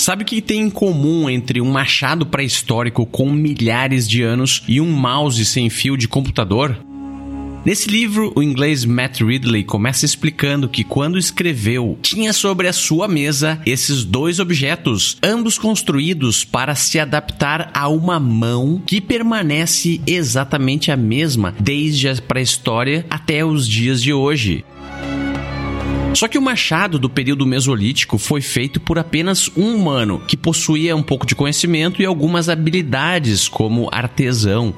Sabe o que tem em comum entre um machado pré-histórico com milhares de anos e um mouse sem fio de computador? Nesse livro, o inglês Matt Ridley começa explicando que quando escreveu, tinha sobre a sua mesa esses dois objetos, ambos construídos para se adaptar a uma mão que permanece exatamente a mesma desde a pré-história até os dias de hoje. Só que o machado do período mesolítico foi feito por apenas um humano que possuía um pouco de conhecimento e algumas habilidades como artesão.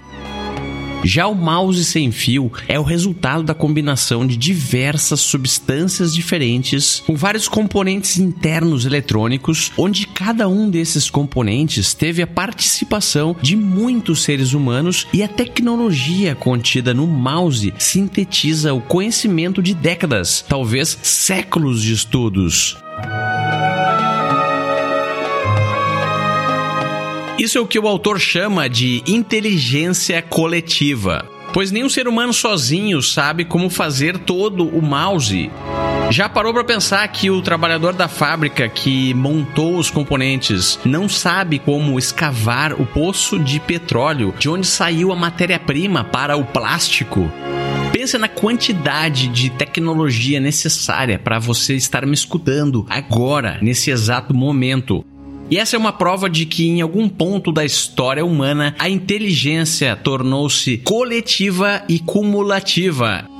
Já o mouse sem fio é o resultado da combinação de diversas substâncias diferentes com vários componentes internos eletrônicos, onde cada um desses componentes teve a participação de muitos seres humanos e a tecnologia contida no mouse sintetiza o conhecimento de décadas, talvez séculos de estudos. Isso é o que o autor chama de inteligência coletiva. Pois nenhum ser humano sozinho sabe como fazer todo o mouse. Já parou para pensar que o trabalhador da fábrica que montou os componentes não sabe como escavar o poço de petróleo de onde saiu a matéria-prima para o plástico? Pensa na quantidade de tecnologia necessária para você estar me escutando agora, nesse exato momento. E essa é uma prova de que em algum ponto da história humana a inteligência tornou-se coletiva e cumulativa.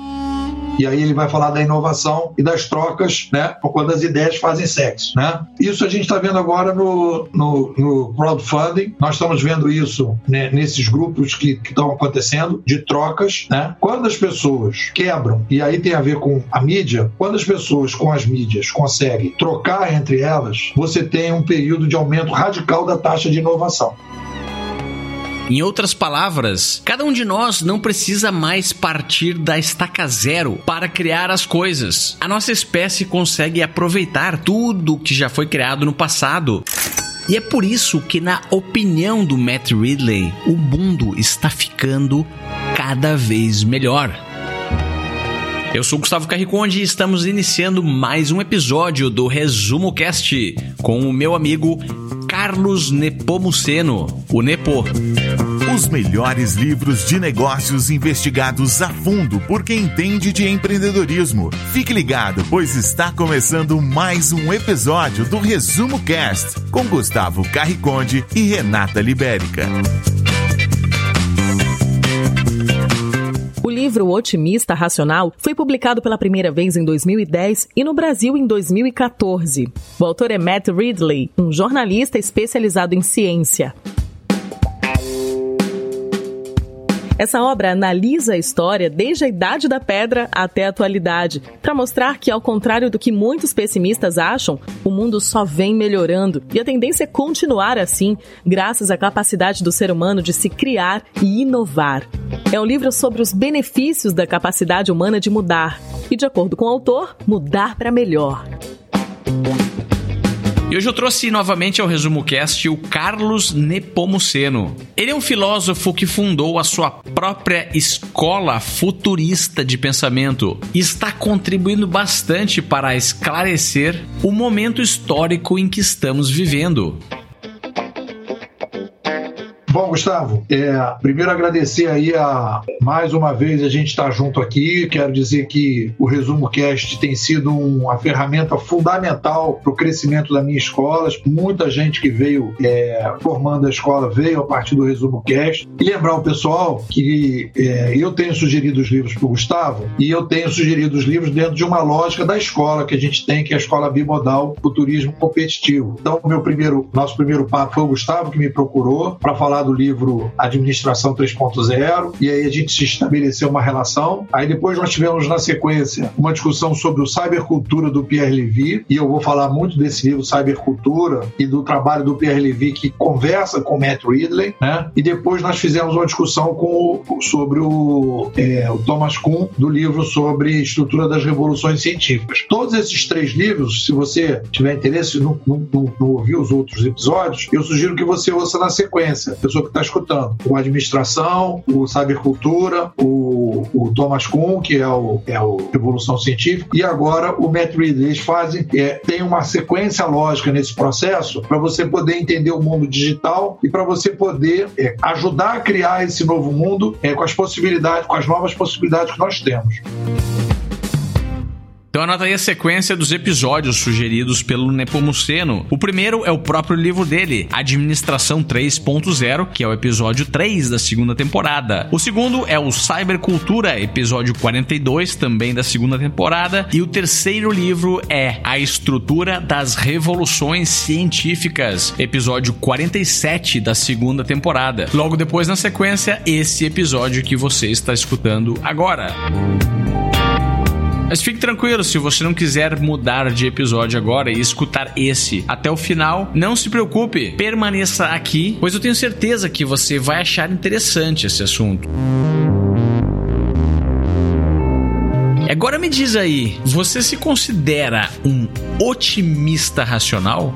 E aí ele vai falar da inovação e das trocas, né? Quando as ideias fazem sexo, né? Isso a gente está vendo agora no, no, no, crowdfunding. Nós estamos vendo isso né, nesses grupos que estão acontecendo de trocas, né? Quando as pessoas quebram, e aí tem a ver com a mídia, quando as pessoas com as mídias conseguem trocar entre elas, você tem um período de aumento radical da taxa de inovação. Em outras palavras, cada um de nós não precisa mais partir da estaca zero para criar as coisas. A nossa espécie consegue aproveitar tudo que já foi criado no passado. E é por isso que, na opinião do Matt Ridley, o mundo está ficando cada vez melhor. Eu sou Gustavo Carriconde e estamos iniciando mais um episódio do Resumo Cast com o meu amigo Carlos Nepomuceno, o Nepo. Os melhores livros de negócios investigados a fundo por quem entende de empreendedorismo. Fique ligado, pois está começando mais um episódio do Resumo Cast com Gustavo Carriconde e Renata Libérica. Livro Otimista Racional foi publicado pela primeira vez em 2010 e no Brasil em 2014. O autor é Matt Ridley, um jornalista especializado em ciência. Essa obra analisa a história desde a Idade da Pedra até a atualidade, para mostrar que, ao contrário do que muitos pessimistas acham, o mundo só vem melhorando e a tendência é continuar assim, graças à capacidade do ser humano de se criar e inovar. É um livro sobre os benefícios da capacidade humana de mudar e, de acordo com o autor, mudar para melhor. E hoje eu trouxe novamente ao Resumo Cast o Carlos Nepomuceno. Ele é um filósofo que fundou a sua própria escola futurista de pensamento e está contribuindo bastante para esclarecer o momento histórico em que estamos vivendo. Bom, Gustavo, é, primeiro agradecer aí a mais uma vez a gente estar tá junto aqui. Quero dizer que o Resumo Cast tem sido uma ferramenta fundamental para o crescimento da minha escola. Muita gente que veio é, formando a escola veio a partir do Resumo Cast. E lembrar o pessoal que é, eu tenho sugerido os livros para o Gustavo e eu tenho sugerido os livros dentro de uma lógica da escola que a gente tem, que é a escola bimodal, o turismo competitivo. Então, meu primeiro, nosso primeiro papo foi o Gustavo que me procurou para falar do livro Administração 3.0, e aí a gente se estabeleceu uma relação. Aí depois nós tivemos na sequência uma discussão sobre o cybercultura do Pierre Levy, e eu vou falar muito desse livro Cybercultura e do trabalho do Pierre Levy que conversa com Matt Ridley, né? E depois nós fizemos uma discussão com o, sobre o, é, o Thomas Kuhn do livro sobre estrutura das revoluções científicas. Todos esses três livros, se você tiver interesse, não, não, não, não ouvir os outros episódios, eu sugiro que você ouça na sequência. Eu pessoa que está escutando. O Administração, o Cybercultura, o, o Thomas Kuhn, que é o, é o Evolução Científica, e agora o Matt Reed. Eles fazem, é, tem uma sequência lógica nesse processo para você poder entender o mundo digital e para você poder é, ajudar a criar esse novo mundo é, com as possibilidades, com as novas possibilidades que nós temos. Então anota aí a sequência dos episódios sugeridos pelo Nepomuceno. O primeiro é o próprio livro dele, Administração 3.0, que é o episódio 3 da segunda temporada. O segundo é o Cybercultura, episódio 42, também da segunda temporada. E o terceiro livro é A Estrutura das Revoluções Científicas, episódio 47 da segunda temporada. Logo depois, na sequência, esse episódio que você está escutando agora. Mas fique tranquilo, se você não quiser mudar de episódio agora e escutar esse até o final, não se preocupe, permaneça aqui, pois eu tenho certeza que você vai achar interessante esse assunto. Agora me diz aí, você se considera um otimista racional?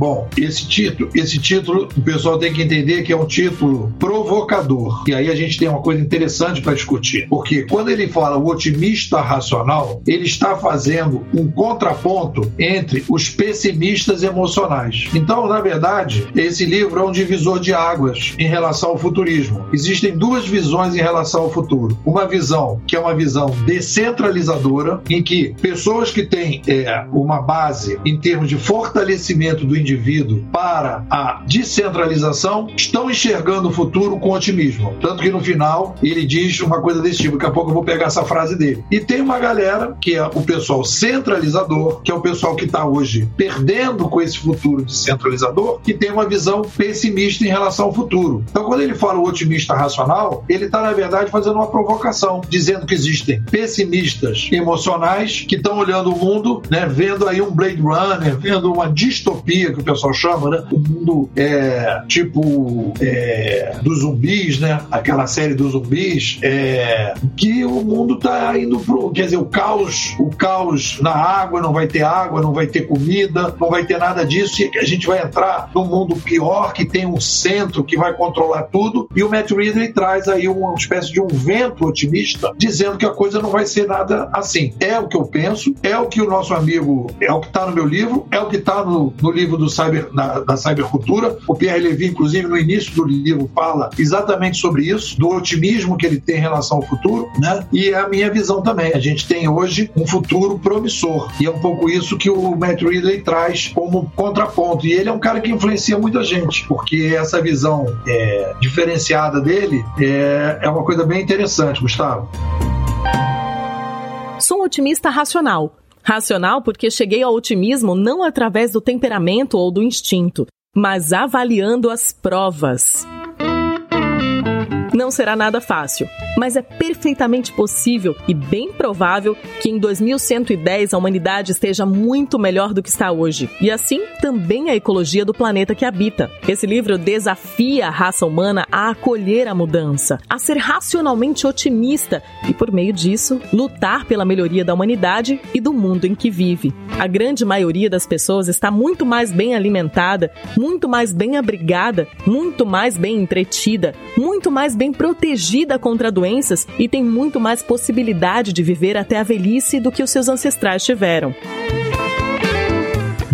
Bom, esse título, esse título, o pessoal tem que entender que é um título provocador. E aí a gente tem uma coisa interessante para discutir. Porque quando ele fala o otimista racional, ele está fazendo um contraponto entre os pessimistas emocionais. Então, na verdade, esse livro é um divisor de águas em relação ao futurismo. Existem duas visões em relação ao futuro. Uma visão que é uma visão descentralizadora, em que pessoas que têm é, uma base em termos de fortalecimento do indivíduo indivíduo para a descentralização estão enxergando o futuro com otimismo. Tanto que no final ele diz uma coisa desse tipo. Daqui a pouco eu vou pegar essa frase dele. E tem uma galera que é o pessoal centralizador, que é o pessoal que está hoje perdendo com esse futuro descentralizador, que tem uma visão pessimista em relação ao futuro. Então, quando ele fala o otimista racional, ele está, na verdade, fazendo uma provocação, dizendo que existem pessimistas emocionais que estão olhando o mundo, né, vendo aí um Blade Runner, vendo uma distopia que o pessoal chama, né? O mundo é tipo é, dos zumbis, né? Aquela série dos zumbis, é, que o mundo tá indo pro, quer dizer, o caos, o caos na água, não vai ter água, não vai ter comida, não vai ter nada disso e a gente vai entrar num mundo pior que tem um centro que vai controlar tudo e o Matt Ridley traz aí uma espécie de um vento otimista dizendo que a coisa não vai ser nada assim. É o que eu penso, é o que o nosso amigo, é o que está no meu livro, é o que está no, no livro do cyber, na, da cybercultura. O Pierre Levy, inclusive, no início do livro, fala exatamente sobre isso, do otimismo que ele tem em relação ao futuro, né? E é a minha visão também. A gente tem hoje um futuro promissor. E é um pouco isso que o Matt Ridley traz como contraponto. E ele é um cara que influencia muita gente, porque essa visão é, diferenciada dele é, é uma coisa bem interessante, Gustavo. Sou um otimista racional Racional porque cheguei ao otimismo não através do temperamento ou do instinto, mas avaliando as provas. Não será nada fácil, mas é perfeitamente possível e bem provável que em 2110 a humanidade esteja muito melhor do que está hoje. E assim também a ecologia do planeta que habita. Esse livro desafia a raça humana a acolher a mudança, a ser racionalmente otimista e, por meio disso, lutar pela melhoria da humanidade e do mundo em que vive. A grande maioria das pessoas está muito mais bem alimentada, muito mais bem abrigada, muito mais bem entretida, muito mais bem protegida contra doenças e tem muito mais possibilidade de viver até a velhice do que os seus ancestrais tiveram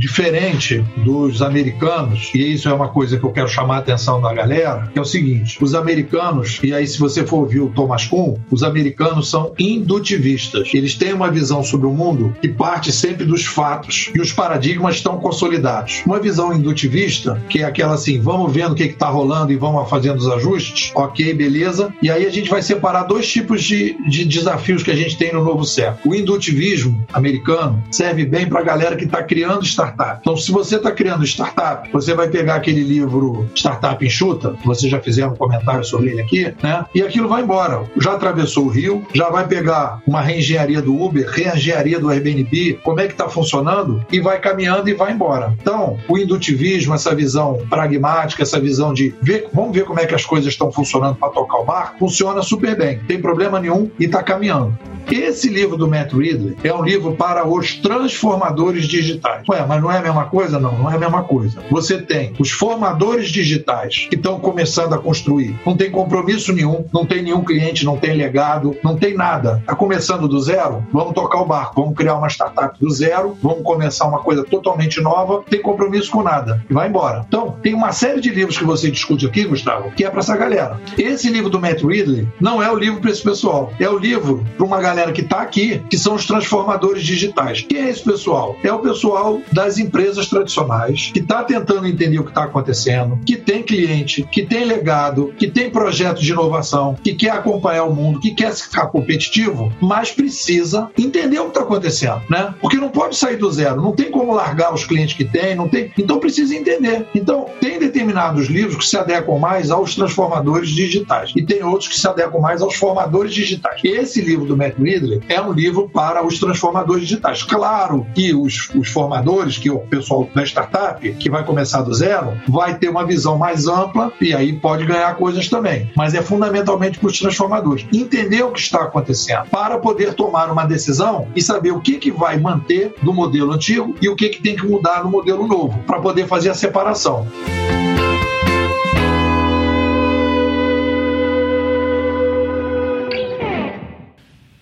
diferente dos americanos, e isso é uma coisa que eu quero chamar a atenção da galera, que é o seguinte: os americanos, e aí se você for ouvir o Thomas Kuhn, os americanos são indutivistas. Eles têm uma visão sobre o mundo que parte sempre dos fatos e os paradigmas estão consolidados. Uma visão indutivista, que é aquela assim, vamos vendo o que está rolando e vamos fazendo os ajustes, ok, beleza. E aí a gente vai separar dois tipos de, de desafios que a gente tem no novo século. O indutivismo americano serve bem para a galera que está criando startups startup. Então, se você está criando startup, você vai pegar aquele livro Startup Enxuta, que você já fizeram um comentário sobre ele aqui, né? E aquilo vai embora. Já atravessou o rio, já vai pegar uma reengenharia do Uber, reengenharia do Airbnb, como é que está funcionando, e vai caminhando e vai embora. Então, o indutivismo, essa visão pragmática, essa visão de ver, vamos ver como é que as coisas estão funcionando para tocar o barco, funciona super bem. Tem problema nenhum e está caminhando. Esse livro do Matt Ridley é um livro para os transformadores digitais. Ué, mas não é a mesma coisa? Não, não é a mesma coisa. Você tem os formadores digitais que estão começando a construir. Não tem compromisso nenhum, não tem nenhum cliente, não tem legado, não tem nada. Está começando do zero? Vamos tocar o barco, vamos criar uma startup do zero, vamos começar uma coisa totalmente nova, tem compromisso com nada. E vai embora. Então, tem uma série de livros que você discute aqui, Gustavo, que é para essa galera. Esse livro do Matt Ridley não é o livro para esse pessoal. É o livro para uma galera que está aqui, que são os transformadores digitais. Quem é esse pessoal? É o pessoal das empresas tradicionais que está tentando entender o que está acontecendo, que tem cliente, que tem legado, que tem projeto de inovação, que quer acompanhar o mundo, que quer ficar competitivo, mas precisa entender o que está acontecendo, né? Porque não pode sair do zero, não tem como largar os clientes que tem, não tem. Então precisa entender. Então tem determinados livros que se adequam mais aos transformadores digitais e tem outros que se adequam mais aos formadores digitais. Esse livro do Matt Ridley é um livro para os transformadores digitais. Claro que os, os formadores, que o pessoal da startup, que vai começar do zero, vai ter uma visão mais ampla e aí pode ganhar coisas também. Mas é fundamentalmente para os transformadores. Entender o que está acontecendo para poder tomar uma decisão e saber o que, que vai manter do modelo antigo e o que, que tem que mudar no modelo novo, para poder fazer a separação.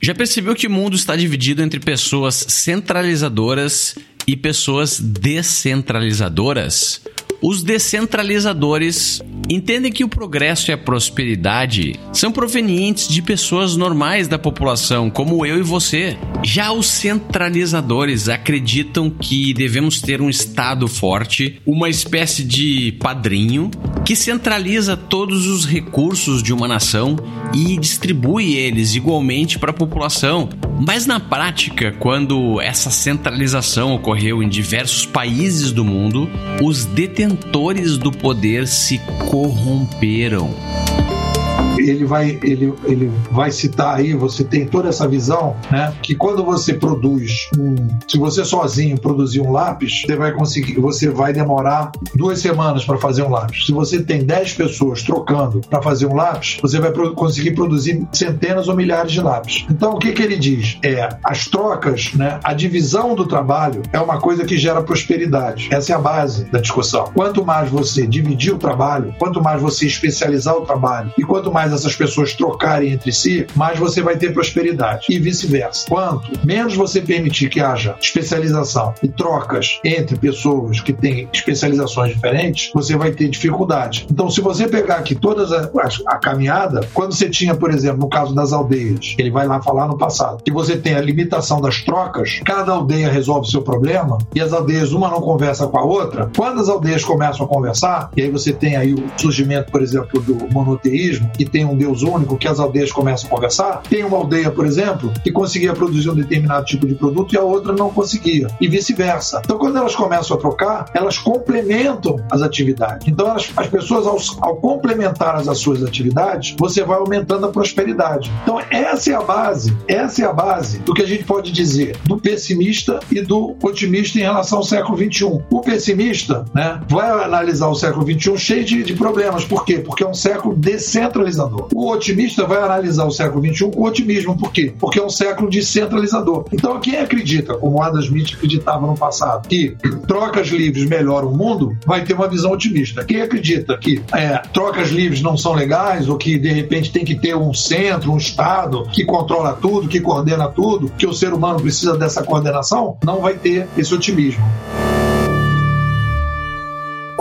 Já percebeu que o mundo está dividido entre pessoas centralizadoras e pessoas descentralizadoras? Os descentralizadores entendem que o progresso e a prosperidade são provenientes de pessoas normais da população, como eu e você. Já os centralizadores acreditam que devemos ter um Estado forte, uma espécie de padrinho, que centraliza todos os recursos de uma nação e distribui eles igualmente para a população. Mas na prática, quando essa centralização ocorreu em diversos países do mundo, os detentores do poder se corromperam ele vai, ele, ele vai citar aí, você tem toda essa visão, né? Que quando você produz um, se você sozinho produzir um lápis, você vai conseguir, você vai demorar duas semanas para fazer um lápis. Se você tem dez pessoas trocando para fazer um lápis, você vai pro, conseguir produzir centenas ou milhares de lápis. Então, o que, que ele diz? É as trocas, né? A divisão do trabalho é uma coisa que gera prosperidade. Essa é a base da discussão. Quanto mais você dividir o trabalho, quanto mais você especializar o trabalho e quanto mais essas pessoas trocarem entre si, mais você vai ter prosperidade. E vice-versa. Quanto menos você permitir que haja especialização e trocas entre pessoas que têm especializações diferentes, você vai ter dificuldade. Então, se você pegar aqui toda a, a, a caminhada, quando você tinha, por exemplo, no caso das aldeias, ele vai lá falar no passado, que você tem a limitação das trocas, cada aldeia resolve seu problema e as aldeias uma não conversa com a outra. Quando as aldeias começam a conversar, e aí você tem aí o surgimento, por exemplo, do monoteísmo, que tem um Deus único, que as aldeias começam a conversar. Tem uma aldeia, por exemplo, que conseguia produzir um determinado tipo de produto e a outra não conseguia, e vice-versa. Então, quando elas começam a trocar, elas complementam as atividades. Então, elas, as pessoas, ao, ao complementar as, as suas atividades, você vai aumentando a prosperidade. Então, essa é a base, essa é a base do que a gente pode dizer do pessimista e do otimista em relação ao século XXI. O pessimista né, vai analisar o século XXI cheio de, de problemas. Por quê? Porque é um século descentralizador. O otimista vai analisar o século XXI com otimismo. Por quê? Porque é um século descentralizador. Então, quem acredita, como Adam Smith acreditava no passado, que trocas livres melhoram o mundo, vai ter uma visão otimista. Quem acredita que é, trocas livres não são legais ou que, de repente, tem que ter um centro, um Estado que controla tudo, que coordena tudo, que o ser humano precisa dessa coordenação, não vai ter esse otimismo.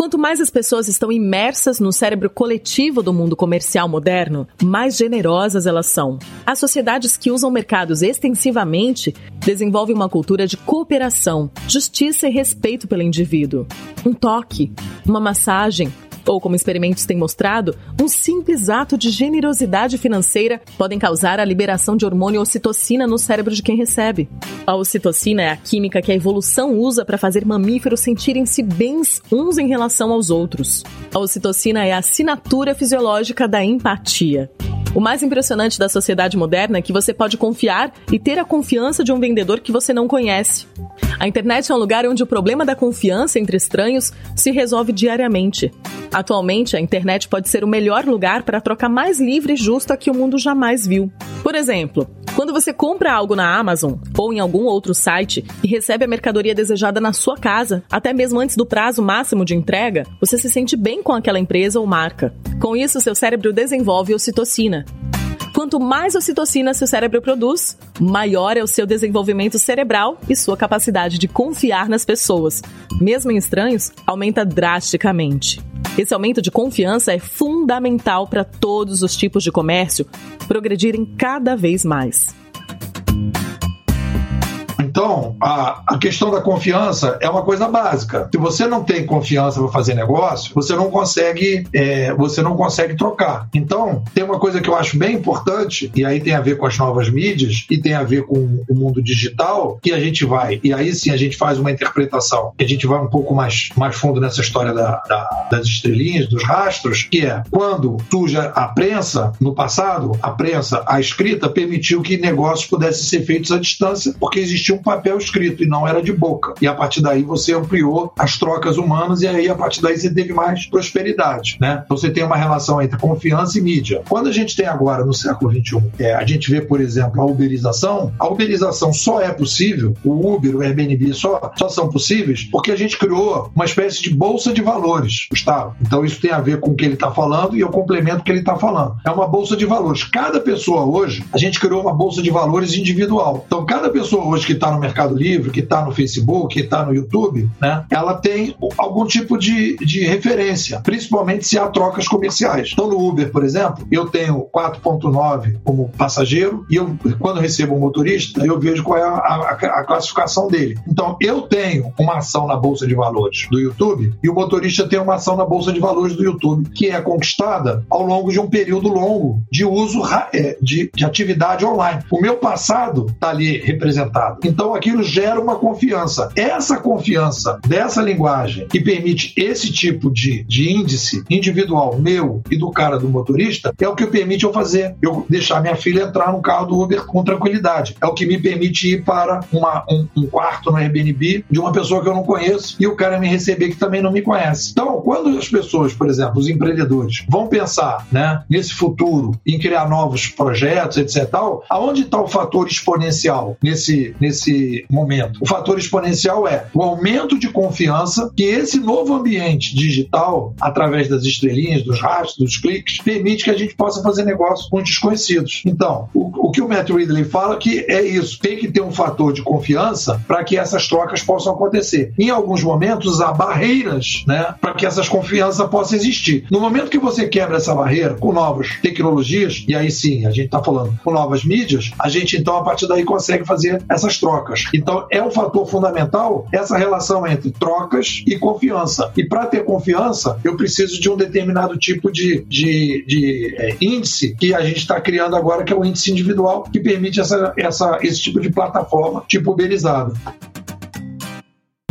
Quanto mais as pessoas estão imersas no cérebro coletivo do mundo comercial moderno, mais generosas elas são. As sociedades que usam mercados extensivamente desenvolvem uma cultura de cooperação, justiça e respeito pelo indivíduo. Um toque, uma massagem, ou como experimentos têm mostrado, um simples ato de generosidade financeira podem causar a liberação de hormônio ocitocina no cérebro de quem recebe. A ocitocina é a química que a evolução usa para fazer mamíferos sentirem-se bens uns em relação aos outros. A ocitocina é a assinatura fisiológica da empatia. O mais impressionante da sociedade moderna é que você pode confiar e ter a confiança de um vendedor que você não conhece. A internet é um lugar onde o problema da confiança entre estranhos se resolve diariamente. Atualmente, a internet pode ser o melhor lugar para a troca mais livre e justa que o mundo jamais viu. Por exemplo, quando você compra algo na Amazon ou em algum outro site e recebe a mercadoria desejada na sua casa, até mesmo antes do prazo máximo de entrega, você se sente bem com aquela empresa ou marca. Com isso, seu cérebro desenvolve ocitocina, Quanto mais ocitocina seu cérebro produz, maior é o seu desenvolvimento cerebral e sua capacidade de confiar nas pessoas, mesmo em estranhos, aumenta drasticamente. Esse aumento de confiança é fundamental para todos os tipos de comércio progredirem cada vez mais. Então, a, a questão da confiança é uma coisa básica. Se você não tem confiança para fazer negócio, você não consegue, é, você não consegue trocar. Então, tem uma coisa que eu acho bem importante, e aí tem a ver com as novas mídias e tem a ver com o mundo digital, que a gente vai, e aí sim a gente faz uma interpretação, a gente vai um pouco mais, mais fundo nessa história da, da, das estrelinhas, dos rastros, que é quando surge a prensa, no passado, a prensa, a escrita, permitiu que negócios pudessem ser feitos à distância, porque existia um papel escrito e não era de boca. E a partir daí você ampliou as trocas humanas e aí a partir daí você teve mais prosperidade, né? Você tem uma relação entre confiança e mídia. Quando a gente tem agora no século XXI, é, a gente vê, por exemplo, a uberização, a uberização só é possível, o Uber, o Airbnb só, só são possíveis porque a gente criou uma espécie de bolsa de valores, Gustavo. Então isso tem a ver com o que ele está falando e eu complemento o que ele está falando. É uma bolsa de valores. Cada pessoa hoje, a gente criou uma bolsa de valores individual. Então cada pessoa hoje que está no Mercado Livre, que está no Facebook, que está no YouTube, né, ela tem algum tipo de, de referência, principalmente se há trocas comerciais. Então, no Uber, por exemplo, eu tenho 4.9 como passageiro e eu, quando recebo um motorista, eu vejo qual é a, a, a classificação dele. Então, eu tenho uma ação na Bolsa de Valores do YouTube e o motorista tem uma ação na Bolsa de Valores do YouTube, que é conquistada ao longo de um período longo de uso é, de, de atividade online. O meu passado está ali representado. Então aquilo gera uma confiança. Essa confiança dessa linguagem que permite esse tipo de, de índice individual meu e do cara do motorista é o que permite eu fazer. Eu deixar minha filha entrar no carro do Uber com tranquilidade. É o que me permite ir para uma, um, um quarto no Airbnb de uma pessoa que eu não conheço e o cara me receber que também não me conhece. Então, quando as pessoas, por exemplo, os empreendedores, vão pensar né, nesse futuro, em criar novos projetos, etc., tal, aonde está o fator exponencial nesse, nesse nesse momento. O fator exponencial é o aumento de confiança que esse novo ambiente digital, através das estrelinhas, dos rastros, dos cliques, permite que a gente possa fazer negócio com desconhecidos. Então, o, o que o Matt Ridley fala que é isso, tem que ter um fator de confiança para que essas trocas possam acontecer. Em alguns momentos, há barreiras né, para que essas confianças possam existir. No momento que você quebra essa barreira com novas tecnologias, e aí sim, a gente está falando com novas mídias, a gente então, a partir daí, consegue fazer essas trocas trocas. Então, é um fator fundamental essa relação entre trocas e confiança. E para ter confiança, eu preciso de um determinado tipo de, de, de é, índice que a gente está criando agora, que é o índice individual, que permite essa, essa, esse tipo de plataforma tipo uberizada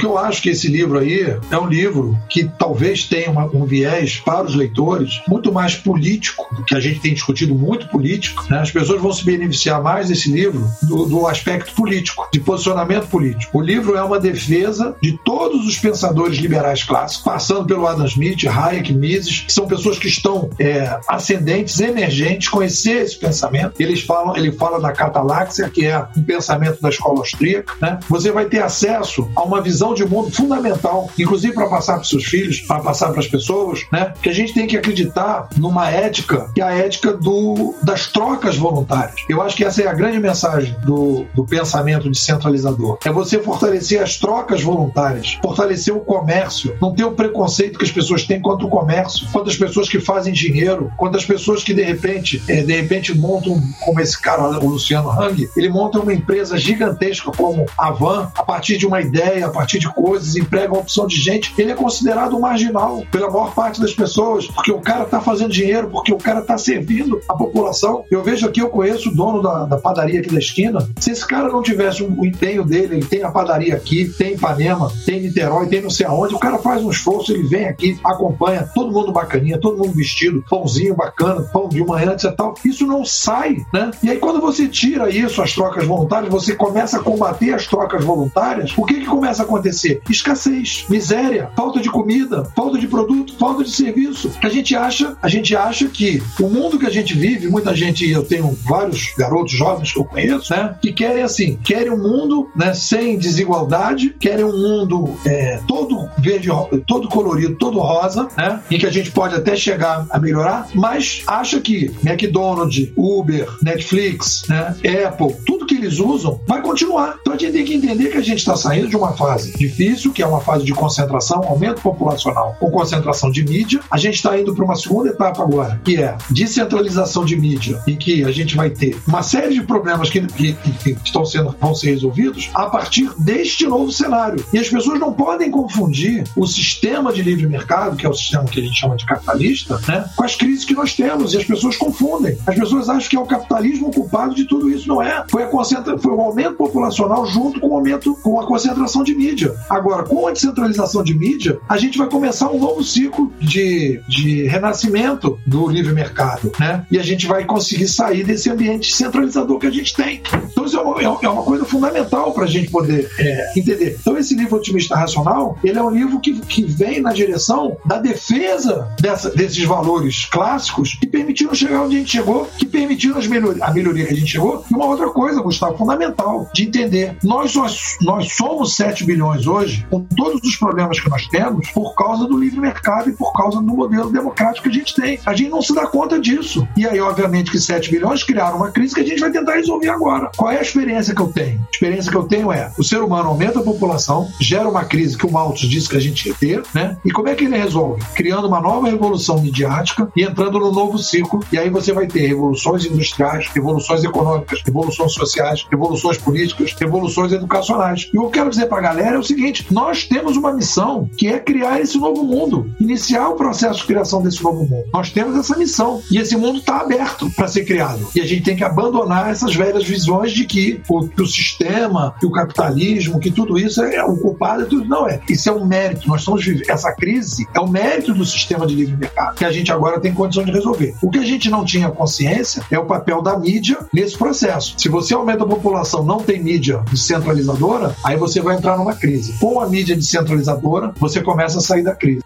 que eu acho que esse livro aí é um livro que talvez tenha uma, um viés para os leitores muito mais político, que a gente tem discutido muito político. Né? As pessoas vão se beneficiar mais desse livro do, do, aspecto político, de posicionamento político. O livro é uma defesa de todos os pensadores liberais clássicos, passando pelo Adam Smith, Hayek, Mises, que são pessoas que estão é, ascendentes, emergentes, conhecer esse pensamento. Eles falam, ele fala da cataláxia, que é um pensamento da escola austríaca. Né? Você vai ter acesso a uma visão visão de mundo fundamental, inclusive para passar para seus filhos, para passar para as pessoas, né? Que a gente tem que acreditar numa ética, que é a ética do, das trocas voluntárias. Eu acho que essa é a grande mensagem do, do pensamento descentralizador. É você fortalecer as trocas voluntárias, fortalecer o comércio, não ter o preconceito que as pessoas têm contra o comércio, contra as pessoas que fazem dinheiro, contra as pessoas que de repente, é, de repente montam, como esse cara, o Luciano Hang, ele monta uma empresa gigantesca como a Van, a partir de uma ideia, a partir de coisas, emprega uma opção de gente, ele é considerado um marginal pela maior parte das pessoas, porque o cara está fazendo dinheiro, porque o cara está servindo a população. Eu vejo aqui, eu conheço o dono da, da padaria aqui da esquina. Se esse cara não tivesse o empenho dele, ele tem a padaria aqui, tem Ipanema, tem Niterói, tem não sei aonde, o cara faz um esforço, ele vem aqui, acompanha, todo mundo bacaninha, todo mundo vestido, pãozinho bacana, pão de manhã, etc. Tal. Isso não sai, né? E aí quando você tira isso, as trocas voluntárias, você começa a combater as trocas voluntárias, o que que começa a acontecer? Escassez, miséria, falta de comida, falta de produto, falta de serviço. A gente acha, a gente acha que o mundo que a gente vive, muita gente, eu tenho vários garotos jovens que eu conheço, né, que querem assim, querem um mundo, né, sem desigualdade, querem um mundo é, todo verde, todo colorido, todo rosa, né, em que a gente pode até chegar a melhorar, mas acha que McDonald's, Uber, Netflix, né, Apple, tudo que eles usam vai continuar. Então a gente tem que entender que a gente está saindo de uma fase difícil, que é uma fase de concentração, aumento populacional com concentração de mídia. A gente está indo para uma segunda etapa agora, que é descentralização de mídia, em que a gente vai ter uma série de problemas que, que, que estão sendo, vão ser resolvidos a partir deste novo cenário. E as pessoas não podem confundir o sistema de livre mercado, que é o sistema que a gente chama de capitalista, né, com as crises que nós temos. E as pessoas confundem. As pessoas acham que é o capitalismo culpado de tudo isso. Não é. Foi, a concentra... Foi o aumento populacional junto com o aumento, com a concentração de mídia. Agora, com a descentralização de mídia, a gente vai começar um novo ciclo de, de renascimento do livre mercado, né? E a gente vai conseguir sair desse ambiente centralizador que a gente tem. Então, isso é uma, é uma coisa fundamental para a gente poder é, entender. Então, esse livro Otimista Racional, ele é um livro que, que vem na direção da defesa dessa, desses valores clássicos que permitiram chegar onde a gente chegou, que permitiram melhor, a melhoria que a gente chegou. E uma outra coisa, Gustavo, fundamental de entender. Nós, nós, nós somos 7 bilhões hoje, com todos os problemas que nós temos, por causa do livre mercado e por causa do modelo democrático que a gente tem. A gente não se dá conta disso. E aí, obviamente, que 7 bilhões criaram uma crise que a gente vai tentar resolver agora. Qual é a experiência que eu tenho? A experiência que eu tenho é: o ser humano aumenta a população, gera uma crise que o Malthus disse que a gente ia ter, né? E como é que ele resolve? Criando uma nova revolução midiática e entrando no novo ciclo. E aí você vai ter revoluções industriais, revoluções econômicas, revoluções sociais, revoluções políticas, revoluções educacionais. E o que eu quero dizer para a galera é o seguinte: nós temos uma missão que é criar esse novo mundo, iniciar o processo de criação desse novo mundo. Nós temos essa missão e esse mundo está aberto para ser criado. E a gente tem que abandonar essas velhas visões de que o, que o sistema, que o capitalismo, que tudo isso é, é o culpado. É tudo. Não é. Isso é um mérito. Nós estamos vivendo. Essa crise é o um mérito do sistema de livre mercado que a gente agora tem condição de resolver. O que a gente não tinha consciência é o papel da mídia nesse processo. Se você aumenta a população, não tem mídia descentralizadora, aí você vai entrar numa crise. Com a mídia descentralizadora, você começa a sair da crise.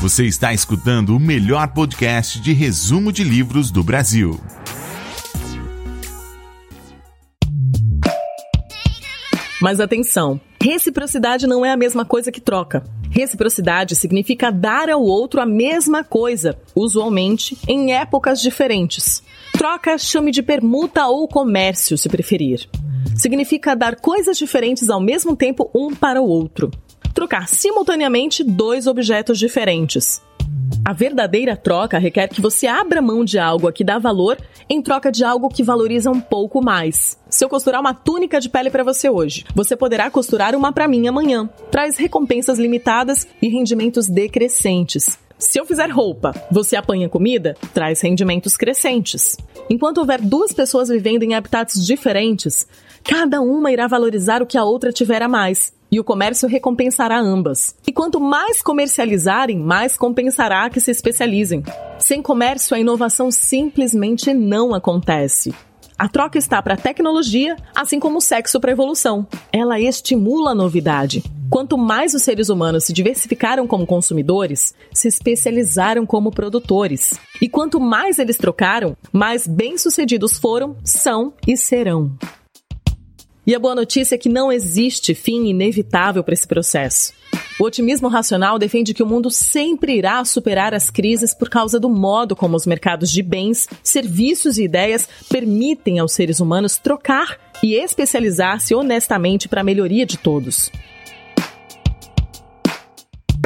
Você está escutando o melhor podcast de resumo de livros do Brasil. Mas atenção, reciprocidade não é a mesma coisa que troca. Reciprocidade significa dar ao outro a mesma coisa, usualmente em épocas diferentes. Troca chame de permuta ou comércio, se preferir. Significa dar coisas diferentes ao mesmo tempo um para o outro. Trocar simultaneamente dois objetos diferentes. A verdadeira troca requer que você abra mão de algo que dá valor em troca de algo que valoriza um pouco mais. Se eu costurar uma túnica de pele para você hoje, você poderá costurar uma para mim amanhã. Traz recompensas limitadas e rendimentos decrescentes. Se eu fizer roupa, você apanha comida, traz rendimentos crescentes. Enquanto houver duas pessoas vivendo em habitats diferentes, cada uma irá valorizar o que a outra tiver a mais. E o comércio recompensará ambas. E quanto mais comercializarem, mais compensará que se especializem. Sem comércio, a inovação simplesmente não acontece. A troca está para a tecnologia, assim como o sexo para a evolução. Ela estimula a novidade. Quanto mais os seres humanos se diversificaram como consumidores, se especializaram como produtores. E quanto mais eles trocaram, mais bem-sucedidos foram, são e serão. E a boa notícia é que não existe fim inevitável para esse processo. O otimismo racional defende que o mundo sempre irá superar as crises por causa do modo como os mercados de bens, serviços e ideias permitem aos seres humanos trocar e especializar-se honestamente para a melhoria de todos.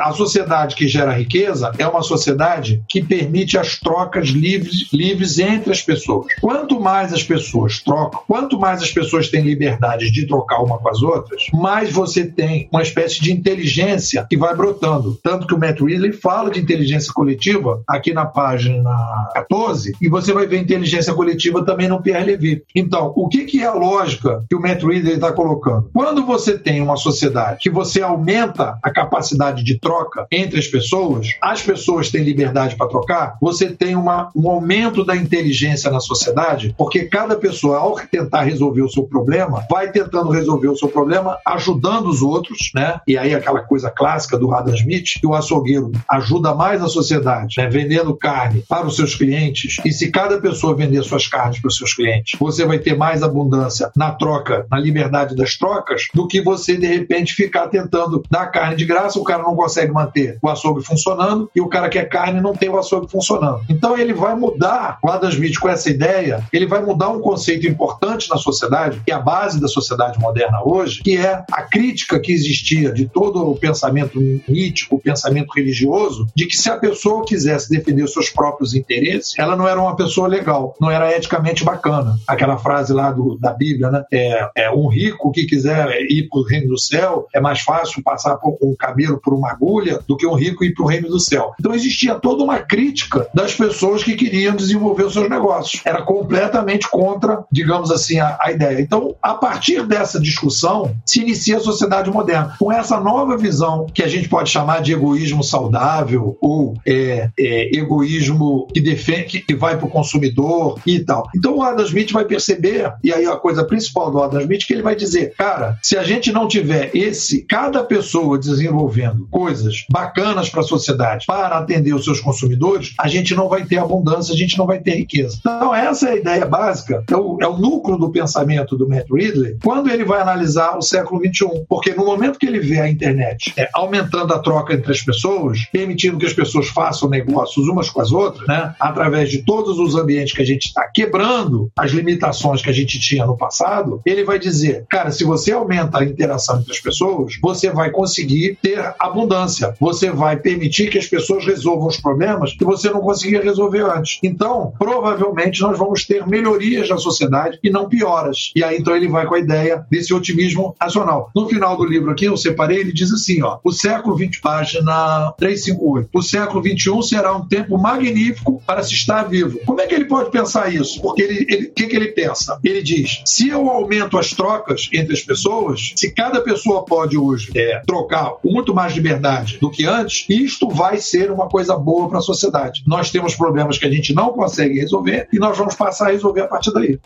A sociedade que gera riqueza é uma sociedade que permite as trocas livres, livres entre as pessoas. Quanto mais as pessoas trocam, quanto mais as pessoas têm liberdade de trocar uma com as outras, mais você tem uma espécie de inteligência que vai brotando. Tanto que o Matt Ridley fala de inteligência coletiva aqui na página 14, e você vai ver inteligência coletiva também no Pierre Levy. Então, o que, que é a lógica que o Matt Ridley está colocando? Quando você tem uma sociedade que você aumenta a capacidade de troca entre as pessoas, as pessoas têm liberdade para trocar, você tem uma, um aumento da inteligência na sociedade, porque cada pessoa, ao tentar resolver o seu problema, vai tentando resolver o seu problema ajudando os outros, né? E aí aquela coisa clássica do Adam Smith, que o açougueiro ajuda mais a sociedade, né? vendendo carne para os seus clientes. E se cada pessoa vender suas carnes para os seus clientes, você vai ter mais abundância na troca, na liberdade das trocas, do que você, de repente, ficar tentando dar carne de graça, o cara não consegue manter o açougue funcionando e o cara quer carne não tem o açougue funcionando. Então ele vai mudar, o Adam Smith com essa ideia, ele vai mudar um conceito importante na sociedade, que é a base da sociedade moderna hoje, que é a crítica que existia de todo o pensamento mítico, o pensamento religioso, de que se a pessoa quisesse defender os seus próprios interesses, ela não era uma pessoa legal, não era eticamente bacana. Aquela frase lá do, da Bíblia, né? É, é um rico que quiser ir para o reino do céu, é mais fácil passar por um camelo por uma agulha do que um rico ir para o reino do céu. Então existia toda uma crítica das pessoas que queriam desenvolver os seus negócios. Era completamente contra, digamos assim, a, a ideia. Então, a partir dessa discussão, se inicia a sociedade moderna. Com essa nova visão que a gente pode chamar de egoísmo saudável ou é, é, egoísmo que defende, que vai para o consumidor e tal. Então o Adam Smith vai perceber, e aí a coisa principal do Adam Smith, que ele vai dizer, cara, se a gente não tiver esse, cada pessoa desenvolvendo coisas bacanas para a sociedade para atender os seus consumidores, a gente não vai ter abundância, a gente não vai ter riqueza. Então essa é a ideia básica, é o, é o núcleo do pensamento do Matt Ridley, quando ele vai analisar o século XXI. Porque no momento que ele vê a internet é, aumentando a troca entre as pessoas, permitindo que as pessoas façam negócios umas com as outras, né, através de todos os ambientes que a gente está quebrando as limitações que a gente tinha no passado, ele vai dizer, cara, se você aumenta a interação entre as pessoas, você vai conseguir ter abundância, você vai permitir que as pessoas resolvam os problemas que você não conseguia resolver antes. Então, provavelmente nós vamos ter melhorias na sociedade e não pioras. E aí então ele vai com a ideia desse otimismo nacional. No final do livro aqui, eu separei, ele diz assim, ó, o século 20, página 358. O século 21 será um tempo magnífico para se estar vivo. Como é que ele pode pensar isso? Porque ele, o que, que ele pensa? Ele diz: se eu aumento as trocas entre as pessoas, se cada pessoa pode hoje é, trocar com muito mais liberdade do que antes, isto vai ser uma coisa boa para a sociedade. Nós temos problemas que a gente não consegue resolver e nós vamos passar a resolver a partir daí.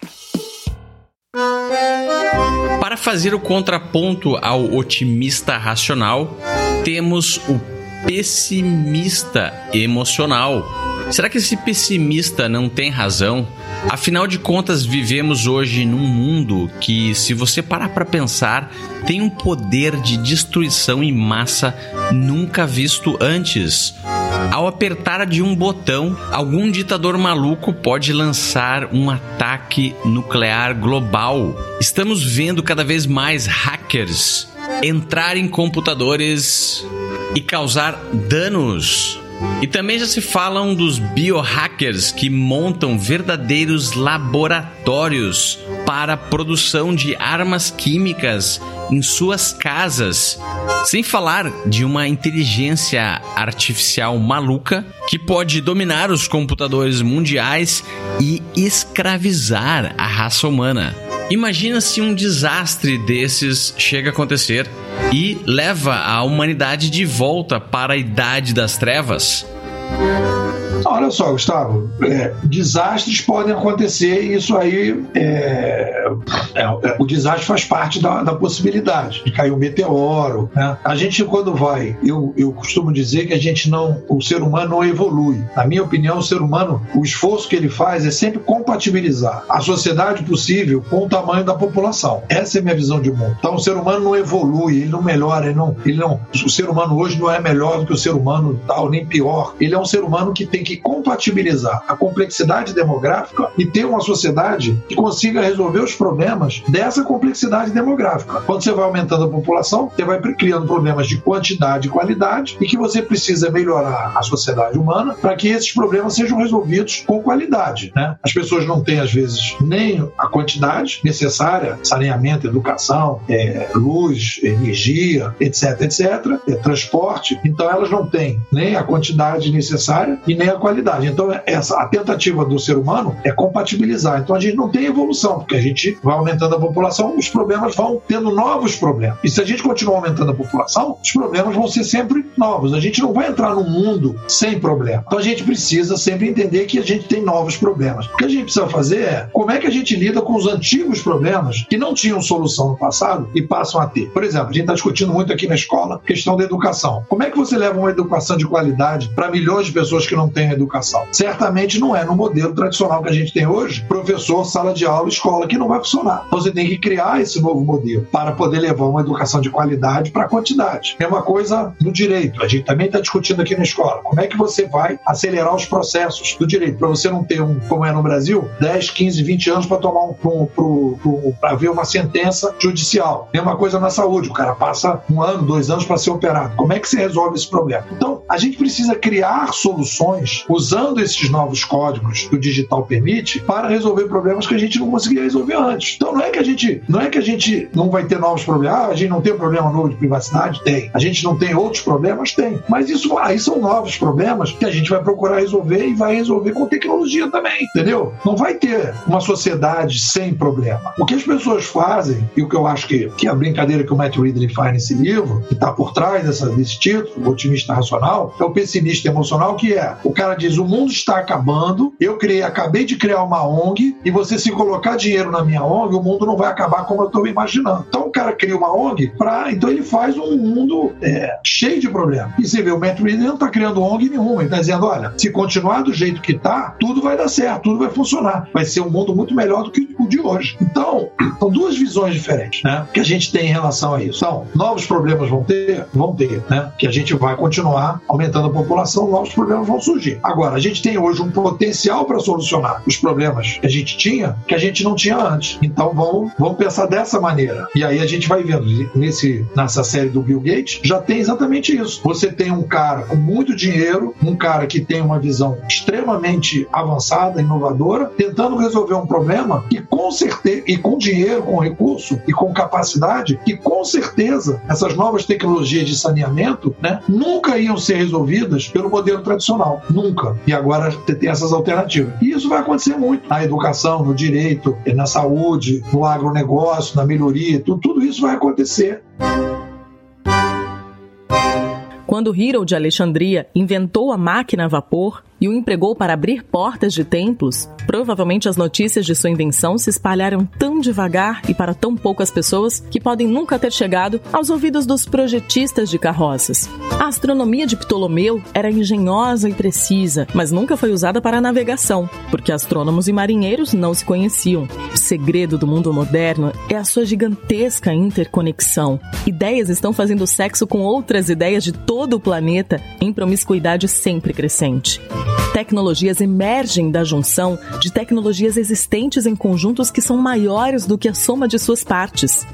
Para fazer o contraponto ao otimista racional, temos o pessimista emocional. Será que esse pessimista não tem razão? Afinal de contas, vivemos hoje num mundo que, se você parar para pensar, tem um poder de destruição em massa nunca visto antes. Ao apertar de um botão, algum ditador maluco pode lançar um ataque nuclear global. Estamos vendo cada vez mais hackers entrar em computadores e causar danos. E também já se falam dos biohackers que montam verdadeiros laboratórios para a produção de armas químicas em suas casas. Sem falar de uma inteligência artificial maluca que pode dominar os computadores mundiais e escravizar a raça humana. Imagina se um desastre desses chega a acontecer e leva a humanidade de volta para a Idade das Trevas. Olha só, Gustavo, é, desastres podem acontecer e isso aí é, é, é, o desastre faz parte da, da, possibilidade de cair um meteoro. Né? A gente, quando vai, eu, eu costumo dizer que a gente não, o ser humano não evolui. Na minha opinião, o ser humano, o esforço que ele faz é sempre compatibilizar a sociedade possível com o tamanho da população. Essa é a minha visão de mundo. Então, o ser humano não evolui, ele não melhora, ele não, ele não, o ser humano hoje não é melhor do que o ser humano tal, nem pior. Ele é um ser humano que tem que compatibilizar a complexidade demográfica e ter uma sociedade que consiga resolver os problemas dessa complexidade demográfica. Quando você vai aumentando a população, você vai criando problemas de quantidade e qualidade e que você precisa melhorar a sociedade humana para que esses problemas sejam resolvidos com qualidade. Né? As pessoas não têm, às vezes, nem a quantidade necessária, saneamento, educação, é, luz, energia, etc, etc, é, transporte. Então, elas não têm nem a quantidade necessária e nem a qualidade. Então, essa, a tentativa do ser humano é compatibilizar. Então, a gente não tem evolução, porque a gente vai aumentando a população, os problemas vão tendo novos problemas. E se a gente continuar aumentando a população, os problemas vão ser sempre novos. A gente não vai entrar num mundo sem problema. Então, a gente precisa sempre entender que a gente tem novos problemas. O que a gente precisa fazer é como é que a gente lida com os antigos problemas que não tinham solução no passado e passam a ter. Por exemplo, a gente está discutindo muito aqui na escola questão da educação. Como é que você leva uma educação de qualidade para milhões de pessoas que não têm educação? Certamente não é no modelo tradicional que a gente tem hoje, professor, sala de aula, escola, que não vai funcionar. Então você tem que criar esse novo modelo para poder levar uma educação de qualidade para quantidade. É uma coisa no direito. A gente também está discutindo aqui na escola. Como é que você vai acelerar os processos do direito para você não ter um, como é no Brasil, 10, 15, 20 anos para tomar um, para ver uma sentença judicial. Mesma coisa na saúde. O cara passa um ano, dois anos para ser operado. Como é que se resolve esse problema? Então, a gente precisa criar soluções usando esses novos códigos que o digital permite para resolver problemas que a gente não conseguia resolver antes. Então, não é que a gente não é que a gente não vai ter novos problemas. Ah, a gente não tem problema novo de privacidade? Tem. A gente não tem outros problemas? Tem. Mas isso aí são novos problemas que a gente vai procurar resolver e vai resolver com tecnologia também, entendeu? Não vai ter uma sociedade sem problema. O que as pessoas fazem, e o que eu acho que, que é a brincadeira que o Matt Ridley faz nesse livro, que está por trás dessa, desse título, o otimista racional, é o pessimista emocional, que é o cara diz: o mundo está acabando, eu criei, acabei de criar uma ONG, e você se colocar dinheiro na minha ONG, o mundo não vai acabar como eu estou imaginando. Então o cara cria uma ONG para. Então ele faz um mundo é, cheio de problemas. E você vê, o Matt não está criando ONG nenhuma, ele está dizendo: olha, se continuar do jeito que está, tudo vai dar certo, tudo vai funcionar. Vai ser um mundo muito melhor do que o de hoje. Então, são duas visões diferentes né, que a gente tem em relação a isso. Então, novos problemas vão ter? Vão ter, né? Que a gente vai continuar aumentando a população, novos problemas vão surgir. Agora, a gente tem hoje um potencial para solucionar os problemas que a gente tinha, que a gente não tinha antes. Então, vamos, vamos pensar dessa maneira. E aí a gente vai vendo, nesse, nessa série do Bill Gates, já tem exatamente isso. Você tem um cara com muito dinheiro, um cara que tem uma visão extremamente avançada, inovadora, tentando resolver um problema que com certeza, e com dinheiro, com recurso e com capacidade, que com certeza essas novas tecnologias de saneamento né, nunca iam ser resolvidas pelo modelo tradicional. E agora tem essas alternativas. E isso vai acontecer muito na educação, no direito, na saúde, no agronegócio, na melhoria, tudo, tudo isso vai acontecer. Quando Hero de Alexandria inventou a máquina a vapor, e o empregou para abrir portas de templos, provavelmente as notícias de sua invenção se espalharam tão devagar e para tão poucas pessoas que podem nunca ter chegado aos ouvidos dos projetistas de carroças. A astronomia de Ptolomeu era engenhosa e precisa, mas nunca foi usada para navegação, porque astrônomos e marinheiros não se conheciam. O segredo do mundo moderno é a sua gigantesca interconexão. Ideias estão fazendo sexo com outras ideias de todo o planeta em promiscuidade sempre crescente. Tecnologias emergem da junção de tecnologias existentes em conjuntos que são maiores do que a soma de suas partes.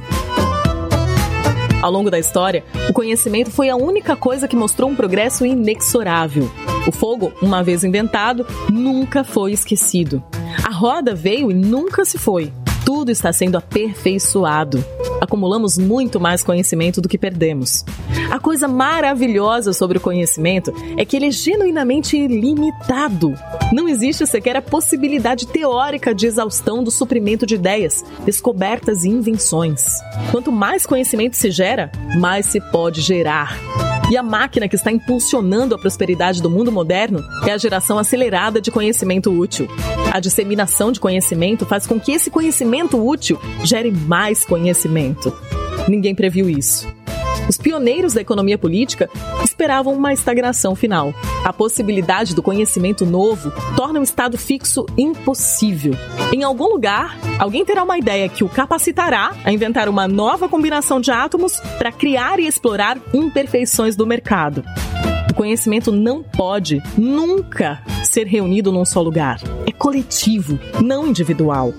Ao longo da história, o conhecimento foi a única coisa que mostrou um progresso inexorável. O fogo, uma vez inventado, nunca foi esquecido. A roda veio e nunca se foi. Tudo está sendo aperfeiçoado acumulamos muito mais conhecimento do que perdemos. A coisa maravilhosa sobre o conhecimento é que ele é genuinamente ilimitado. Não existe sequer a possibilidade teórica de exaustão do suprimento de ideias, descobertas e invenções. Quanto mais conhecimento se gera, mais se pode gerar. E a máquina que está impulsionando a prosperidade do mundo moderno é a geração acelerada de conhecimento útil. A disseminação de conhecimento faz com que esse conhecimento útil gere mais conhecimento. Ninguém previu isso. Os pioneiros da economia política esperavam uma estagnação final. A possibilidade do conhecimento novo torna um estado fixo impossível. Em algum lugar, alguém terá uma ideia que o capacitará a inventar uma nova combinação de átomos para criar e explorar imperfeições do mercado. O conhecimento não pode, nunca, ser reunido num só lugar. É coletivo, não individual.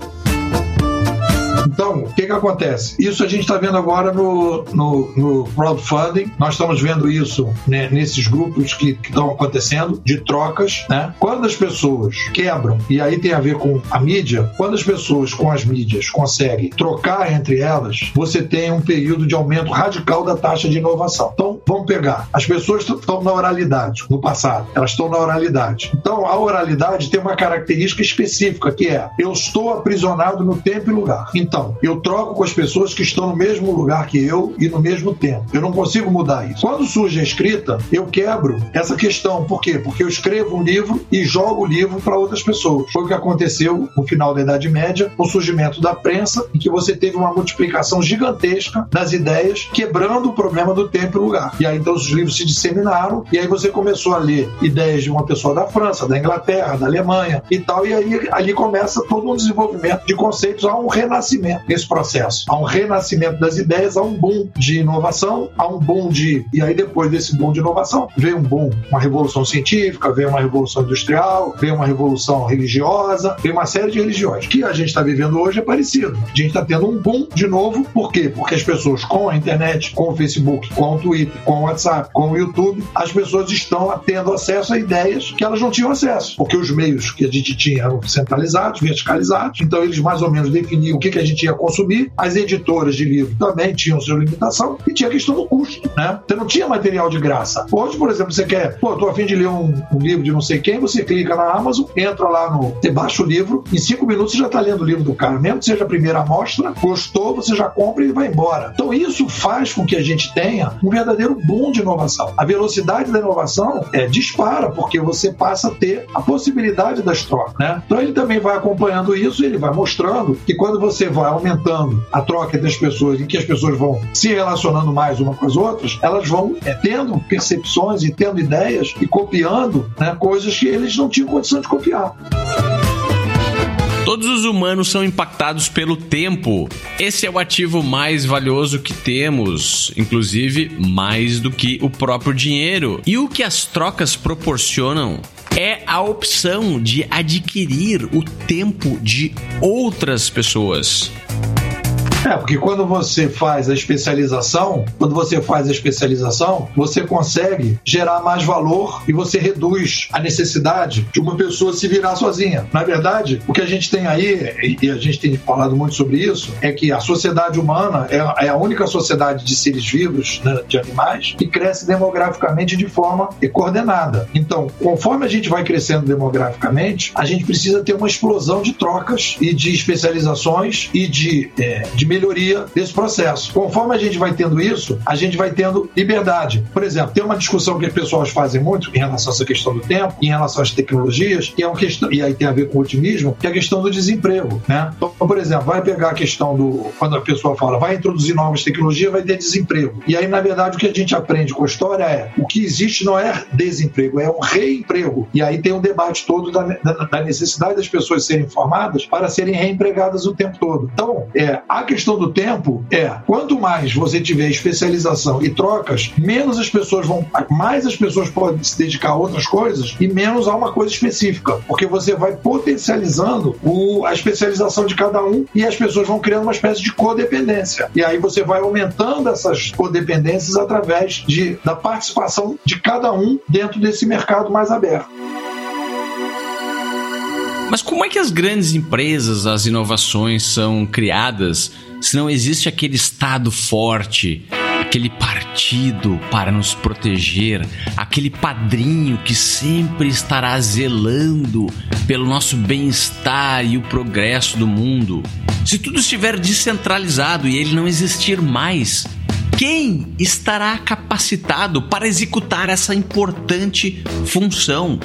Então, o que, que acontece? Isso a gente está vendo agora no, no, no, crowdfunding, nós estamos vendo isso né, nesses grupos que estão acontecendo de trocas. Né? Quando as pessoas quebram, e aí tem a ver com a mídia, quando as pessoas com as mídias conseguem trocar entre elas, você tem um período de aumento radical da taxa de inovação. Então, vamos pegar. As pessoas estão na oralidade no passado, elas estão na oralidade. Então, a oralidade tem uma característica específica que é eu estou aprisionado no tempo e lugar. Então, eu troco com as pessoas que estão no mesmo lugar que eu e no mesmo tempo. Eu não consigo mudar isso. Quando surge a escrita, eu quebro essa questão. Por quê? Porque eu escrevo um livro e jogo o livro para outras pessoas. Foi o que aconteceu no final da Idade Média, com o surgimento da prensa, em que você teve uma multiplicação gigantesca das ideias, quebrando o problema do tempo e lugar. E aí então os livros se disseminaram e aí você começou a ler ideias de uma pessoa da França, da Inglaterra, da Alemanha e tal, e aí ali começa todo um desenvolvimento de conceitos, há um renascimento nesse processo. Há um renascimento das ideias, há um boom de inovação, há um boom de. E aí, depois desse boom de inovação, veio um boom, uma revolução científica, veio uma revolução industrial, veio uma revolução religiosa, veio uma série de religiões. O que a gente está vivendo hoje é parecido. A gente está tendo um boom de novo, por quê? Porque as pessoas com a internet, com o Facebook, com o Twitter, com o WhatsApp, com o YouTube, as pessoas estão tendo acesso a ideias que elas não tinham acesso. Porque os meios que a gente tinha eram centralizados, verticalizados, então eles mais ou menos definiam o que, que a gente ia consumir, as editoras de livro também tinham sua limitação e tinha a questão do custo, né? Você não tinha material de graça. Hoje, por exemplo, você quer, pô, tô afim de ler um, um livro de não sei quem, você clica na Amazon, entra lá no, você baixa o livro, em cinco minutos você já está lendo o livro do cara, mesmo que seja a primeira amostra, gostou, você já compra e vai embora. Então isso faz com que a gente tenha um verdadeiro boom de inovação. A velocidade da inovação é dispara, porque você passa a ter a possibilidade das trocas, né? Então ele também vai acompanhando isso ele vai mostrando que quando você vai aumentando a troca entre as pessoas, em que as pessoas vão se relacionando mais uma com as outras, elas vão é, tendo percepções e tendo ideias e copiando né, coisas que eles não tinham condição de copiar. Todos os humanos são impactados pelo tempo. Esse é o ativo mais valioso que temos, inclusive mais do que o próprio dinheiro. E o que as trocas proporcionam é a opção de adquirir o tempo de outras pessoas. É, porque quando você faz a especialização, quando você faz a especialização, você consegue gerar mais valor e você reduz a necessidade de uma pessoa se virar sozinha. Na verdade, o que a gente tem aí, e a gente tem falado muito sobre isso, é que a sociedade humana é, é a única sociedade de seres vivos, né, de animais, que cresce demograficamente de forma coordenada. Então, conforme a gente vai crescendo demograficamente, a gente precisa ter uma explosão de trocas e de especializações e de, é, de melhoria desse processo. Conforme a gente vai tendo isso, a gente vai tendo liberdade. Por exemplo, tem uma discussão que as pessoas fazem muito em relação a essa questão do tempo, em relação às tecnologias, que é uma questão, e aí tem a ver com o otimismo, que é a questão do desemprego. Né? Então, por exemplo, vai pegar a questão do. Quando a pessoa fala, vai introduzir novas tecnologias, vai ter desemprego. E aí, na verdade, o que a gente aprende com a história é o que existe não é desemprego, é um reemprego. E aí tem um debate todo da, da, da necessidade das pessoas serem formadas para serem reempregadas o tempo todo. Então, é, a questão questão do tempo é quanto mais você tiver especialização e trocas, menos as pessoas vão, mais as pessoas podem se dedicar a outras coisas e menos a uma coisa específica, porque você vai potencializando o, a especialização de cada um e as pessoas vão criando uma espécie de codependência. E aí você vai aumentando essas codependências através de, da participação de cada um dentro desse mercado mais aberto. Mas como é que as grandes empresas, as inovações são criadas se não existe aquele Estado forte, aquele partido para nos proteger, aquele padrinho que sempre estará zelando pelo nosso bem-estar e o progresso do mundo. Se tudo estiver descentralizado e ele não existir mais, quem estará capacitado para executar essa importante função?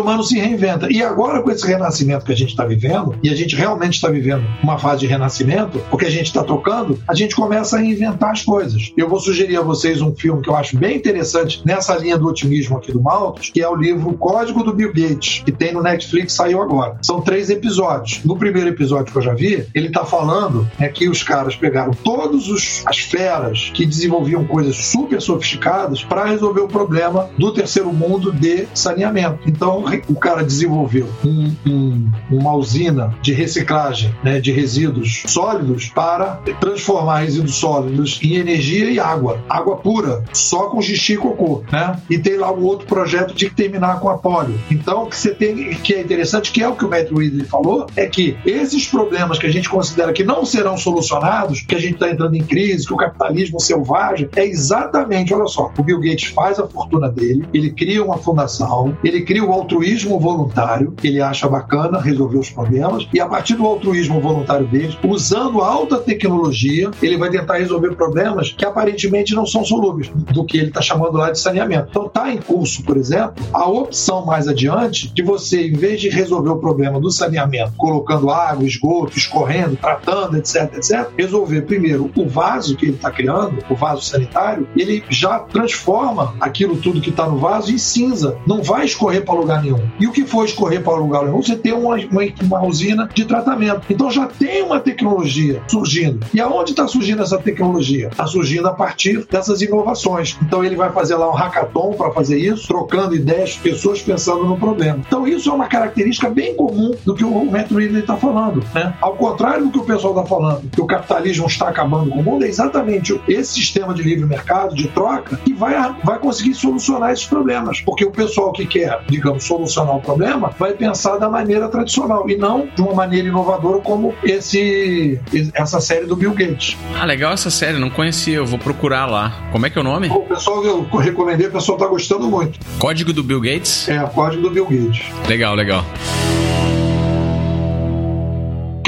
Humano se reinventa. E agora, com esse renascimento que a gente está vivendo, e a gente realmente está vivendo uma fase de renascimento, porque a gente está tocando, a gente começa a inventar as coisas. Eu vou sugerir a vocês um filme que eu acho bem interessante nessa linha do otimismo aqui do Malthus, que é o livro Código do Bill Gates, que tem no Netflix, saiu agora. São três episódios. No primeiro episódio que eu já vi, ele está falando é que os caras pegaram todas as feras que desenvolviam coisas super sofisticadas para resolver o problema do terceiro mundo de saneamento. Então, o cara desenvolveu um, um, uma usina de reciclagem né, de resíduos sólidos para transformar resíduos sólidos em energia e água. Água pura, só com xixi e cocô. Né? E tem lá um outro projeto de terminar com a polio. Então, o que você tem, que é interessante, que é o que o Matt Ridley falou, é que esses problemas que a gente considera que não serão solucionados, que a gente está entrando em crise, que o capitalismo selvagem, é exatamente, olha só, o Bill Gates faz a fortuna dele, ele cria uma fundação, ele cria o altruísmo voluntário, ele acha bacana resolver os problemas, e a partir do altruísmo voluntário dele, usando alta tecnologia, ele vai tentar resolver problemas que aparentemente não são solúveis, do que ele está chamando lá de saneamento. Então está em curso, por exemplo, a opção mais adiante de você, em vez de resolver o problema do saneamento, colocando água, esgoto, escorrendo, tratando, etc, etc, resolver primeiro o vaso que ele está criando, o vaso sanitário, ele já transforma aquilo tudo que está no vaso em cinza. Não vai escorrer para lugar nenhum. E o que for escorrer para lugar nenhum, você tem uma, uma, uma usina de tratamento. Então já tem uma tecnologia surgindo. E aonde está surgindo essa tecnologia? Está surgindo a partir dessas inovações. Então ele vai fazer lá um hackathon para fazer isso, trocando ideias, pessoas pensando no problema. Então isso é uma característica bem comum do que o Matt Ridley está falando. Né? Ao contrário do que o pessoal está falando, que o capitalismo está acabando com o mundo, é exatamente esse sistema de livre mercado, de troca, que vai, vai conseguir solucionar esses problemas. Porque o pessoal que quer, digamos, solucionar o problema, vai pensar da maneira tradicional e não de uma maneira inovadora como esse, essa série do Bill Gates. Ah, legal essa série, não conhecia, eu vou procurar lá. Como é que é o nome? O pessoal eu recomendei, o pessoal está gostando muito. Código do Bill Gates? É, Código do Bill Gates. Legal, legal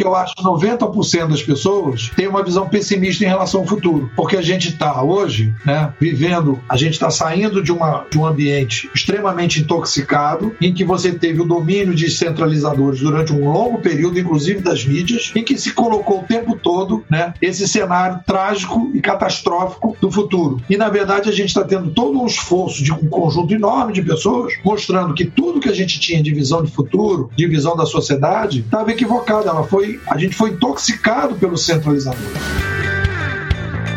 eu acho que 90% das pessoas tem uma visão pessimista em relação ao futuro. Porque a gente está hoje né, vivendo, a gente está saindo de, uma, de um ambiente extremamente intoxicado, em que você teve o domínio de centralizadores durante um longo período, inclusive das mídias, em que se colocou o tempo todo né, esse cenário trágico e catastrófico do futuro. E, na verdade, a gente está tendo todo um esforço de um conjunto enorme de pessoas mostrando que tudo que a gente tinha de visão de futuro, de visão da sociedade, estava equivocado. Ela foi a gente foi intoxicado pelo centralizador.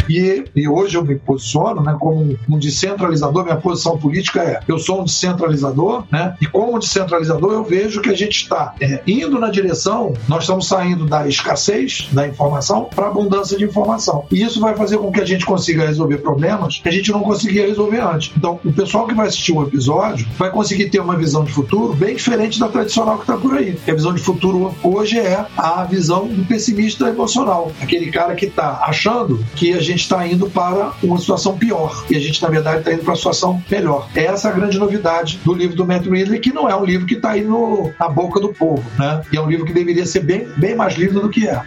E, e hoje eu me posiciono né, como um, descentralizador, minha posição política é eu sou um descentralizador, né? E como descentralizador eu vejo que a gente está é, indo na direção, nós estamos saindo da escassez da informação para abundância de informação. E isso vai fazer com que a gente consiga resolver problemas que a gente não conseguia resolver antes. Então, o pessoal que vai assistir o um episódio vai conseguir ter uma visão de futuro bem diferente da tradicional que está por aí. A visão de futuro hoje é a visão do pessimista emocional, aquele cara que está achando que a gente gente está indo para uma situação pior. E a gente, na verdade, está indo para uma situação melhor. Essa é a grande novidade do livro do Matt Ridley, que não é um livro que está aí no, na boca do povo, né? E é um livro que deveria ser bem, bem mais lido do que é.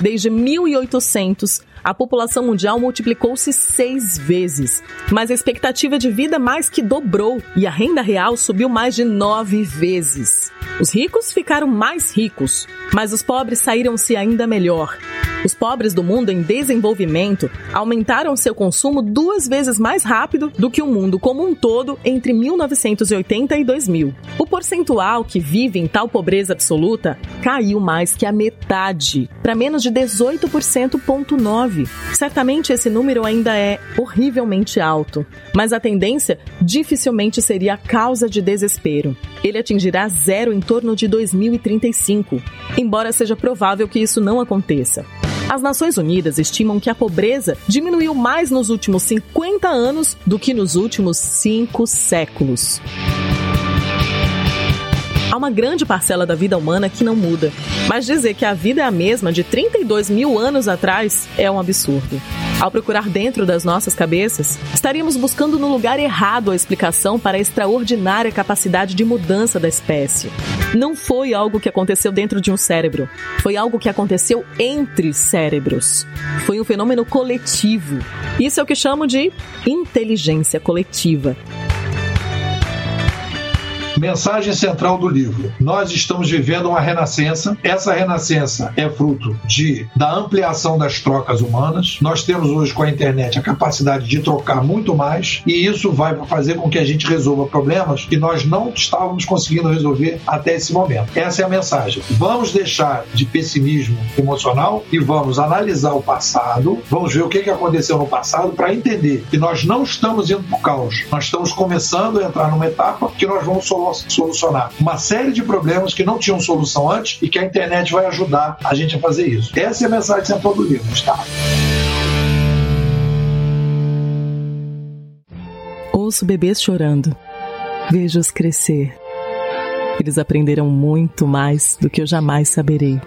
Desde 1800, a população mundial multiplicou-se seis vezes, mas a expectativa de vida mais que dobrou e a renda real subiu mais de nove vezes. Os ricos ficaram mais ricos, mas os pobres saíram-se ainda melhor. Os pobres do mundo em desenvolvimento aumentaram seu consumo duas vezes mais rápido do que o mundo como um todo entre 1980 e 2000. O percentual que vive em tal pobreza absoluta caiu mais que a metade, para menos de 18,9%. Certamente esse número ainda é horrivelmente alto, mas a tendência dificilmente seria a causa de desespero. Ele atingirá zero em torno de 2035, embora seja provável que isso não aconteça. As Nações Unidas estimam que a pobreza diminuiu mais nos últimos 50 anos do que nos últimos cinco séculos. Há uma grande parcela da vida humana que não muda, mas dizer que a vida é a mesma de 32 mil anos atrás é um absurdo. Ao procurar dentro das nossas cabeças, estaríamos buscando no lugar errado a explicação para a extraordinária capacidade de mudança da espécie. Não foi algo que aconteceu dentro de um cérebro, foi algo que aconteceu entre cérebros. Foi um fenômeno coletivo. Isso é o que chamo de inteligência coletiva. Mensagem central do livro: Nós estamos vivendo uma renascença. Essa renascença é fruto de da ampliação das trocas humanas. Nós temos hoje com a internet a capacidade de trocar muito mais e isso vai fazer com que a gente resolva problemas que nós não estávamos conseguindo resolver até esse momento. Essa é a mensagem. Vamos deixar de pessimismo emocional e vamos analisar o passado, vamos ver o que aconteceu no passado para entender que nós não estamos indo para o caos, nós estamos começando a entrar numa etapa que nós vamos solucionar uma série de problemas que não tinham solução antes e que a internet vai ajudar a gente a fazer isso. Essa é a mensagem central do livro, está? Ouço bebês chorando. Vejo-os crescer. Eles aprenderão muito mais do que eu jamais saberei.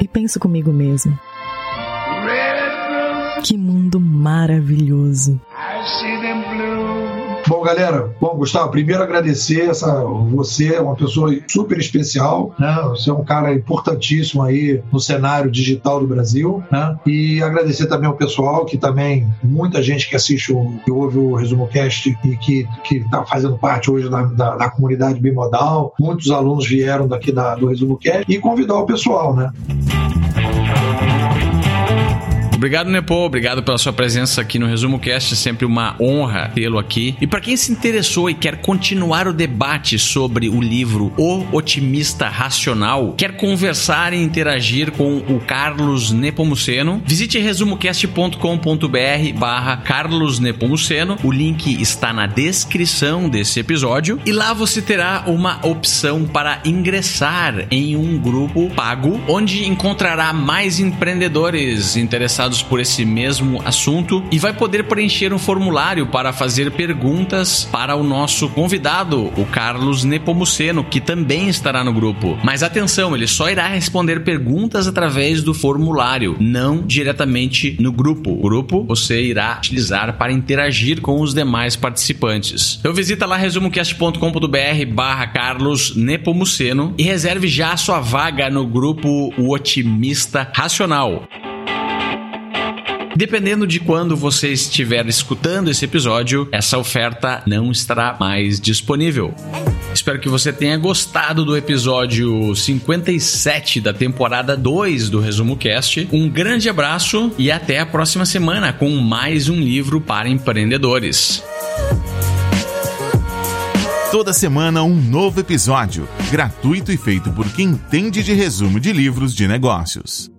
E penso comigo mesmo. Que mundo maravilhoso. Bom, galera, bom, Gustavo, primeiro agradecer essa, você é uma pessoa super especial, né? Você é um cara importantíssimo aí no cenário digital do Brasil, né? E agradecer também ao pessoal que também muita gente que assiste o, que ouve o Resumo Cast e que que está fazendo parte hoje da, da, da, comunidade bimodal, muitos alunos vieram daqui da, do Resumo Cast e convidar o pessoal, né? Obrigado, Nepo. Obrigado pela sua presença aqui no Resumo Cast. É sempre uma honra tê-lo aqui. E para quem se interessou e quer continuar o debate sobre o livro O Otimista Racional, quer conversar e interagir com o Carlos Nepomuceno, visite resumocast.com.br barra Carlos Nepomuceno. O link está na descrição desse episódio. E lá você terá uma opção para ingressar em um grupo pago, onde encontrará mais empreendedores interessados interessados por esse mesmo assunto e vai poder preencher um formulário para fazer perguntas para o nosso convidado, o Carlos Nepomuceno, que também estará no grupo. Mas atenção, ele só irá responder perguntas através do formulário, não diretamente no grupo. O grupo você irá utilizar para interagir com os demais participantes. Então visita lá resumocast.com.br barra Carlos Nepomuceno e reserve já a sua vaga no grupo O Otimista Racional. Dependendo de quando você estiver escutando esse episódio, essa oferta não estará mais disponível. Espero que você tenha gostado do episódio 57 da temporada 2 do Resumo Cast. Um grande abraço e até a próxima semana com mais um livro para empreendedores. Toda semana um novo episódio, gratuito e feito por quem entende de resumo de livros de negócios.